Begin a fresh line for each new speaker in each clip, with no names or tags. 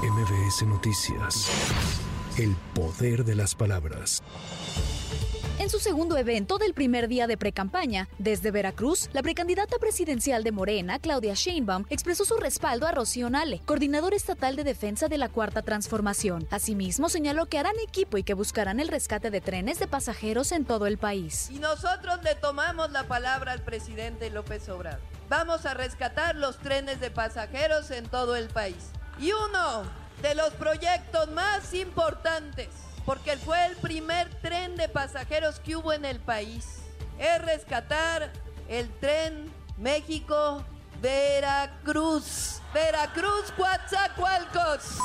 MBS Noticias. El poder de las palabras.
En su segundo evento del primer día de precampaña, desde Veracruz, la precandidata presidencial de Morena, Claudia Sheinbaum, expresó su respaldo a Rocío Nale, coordinador estatal de defensa de la Cuarta Transformación. Asimismo, señaló que harán equipo y que buscarán el rescate de trenes de pasajeros en todo el país.
Y nosotros le tomamos la palabra al presidente López Obrador. Vamos a rescatar los trenes de pasajeros en todo el país. Y uno de los proyectos más importantes porque fue el primer tren de pasajeros que hubo en el país. Es rescatar el tren México-Veracruz. Veracruz, Coatzacoalcos.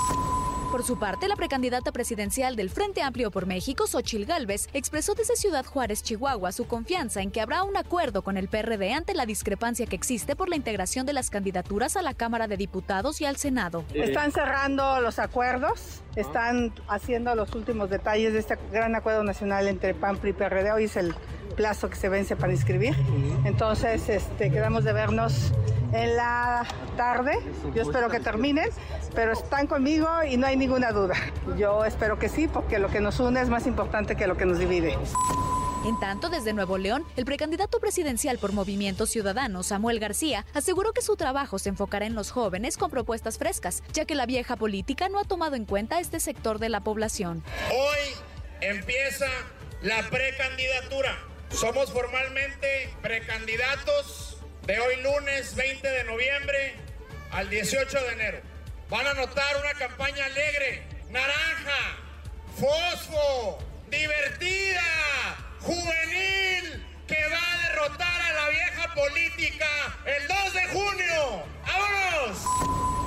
Por su parte, la precandidata presidencial del Frente Amplio por México, Xochil Gálvez, expresó desde Ciudad Juárez, Chihuahua, su confianza en que habrá un acuerdo con el PRD ante la discrepancia que existe por la integración de las candidaturas a la Cámara de Diputados y al Senado.
Están cerrando los acuerdos, están haciendo los últimos detalles de este gran acuerdo nacional entre PAN, y PRD. Hoy es el plazo que se vence para inscribir. Entonces, este, quedamos de vernos en la tarde. Yo espero que terminen, pero están conmigo y no hay ninguna duda. Yo espero que sí, porque lo que nos une es más importante que lo que nos divide.
En tanto, desde Nuevo León, el precandidato presidencial por Movimiento Ciudadano, Samuel García, aseguró que su trabajo se enfocará en los jóvenes con propuestas frescas, ya que la vieja política no ha tomado en cuenta este sector de la población.
Hoy empieza la precandidatura. Somos formalmente precandidatos de hoy lunes 20 de noviembre al 18 de enero. Van a notar una campaña alegre, naranja, fosfo, divertida,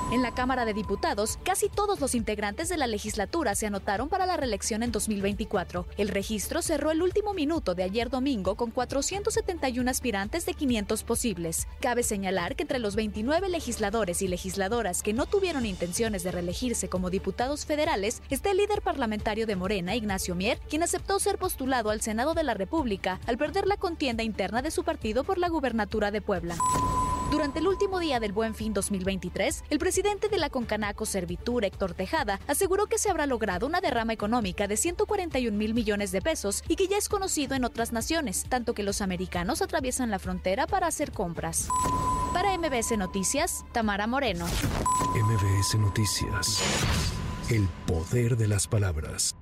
En la Cámara de Diputados, casi todos los integrantes de la legislatura se anotaron para la reelección en 2024. El registro cerró el último minuto de ayer domingo con 471 aspirantes de 500 posibles. Cabe señalar que entre los 29 legisladores y legisladoras que no tuvieron intenciones de reelegirse como diputados federales está el líder parlamentario de Morena, Ignacio Mier, quien aceptó ser postulado al Senado de la República al perder la contienda interna de su partido por la gubernatura de Puebla. Durante el último día del Buen Fin 2023, el presidente de la Concanaco Servitur, Héctor Tejada, aseguró que se habrá logrado una derrama económica de 141 mil millones de pesos y que ya es conocido en otras naciones, tanto que los americanos atraviesan la frontera para hacer compras. Para MBS Noticias, Tamara Moreno.
MBS Noticias. El poder de las palabras.